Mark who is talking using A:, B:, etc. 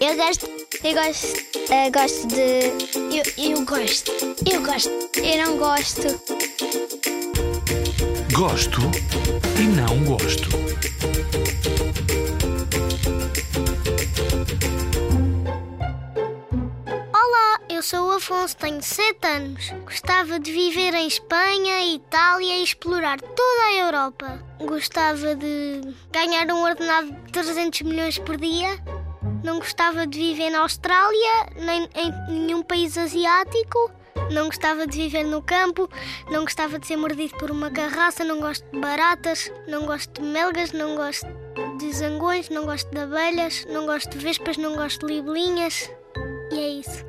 A: Eu gosto. Eu gosto. Eu gosto de. Eu, eu gosto. Eu gosto. Eu não gosto.
B: Gosto e não gosto.
C: Eu sou o Afonso, tenho 7 anos. Gostava de viver em Espanha, Itália e explorar toda a Europa. Gostava de ganhar um ordenado de 300 milhões por dia. Não gostava de viver na Austrália, nem em nenhum país asiático. Não gostava de viver no campo, não gostava de ser mordido por uma carraça, não gosto de baratas, não gosto de melgas, não gosto de zangões, não gosto de abelhas, não gosto de vespas, não gosto de libelinhas. E é isso.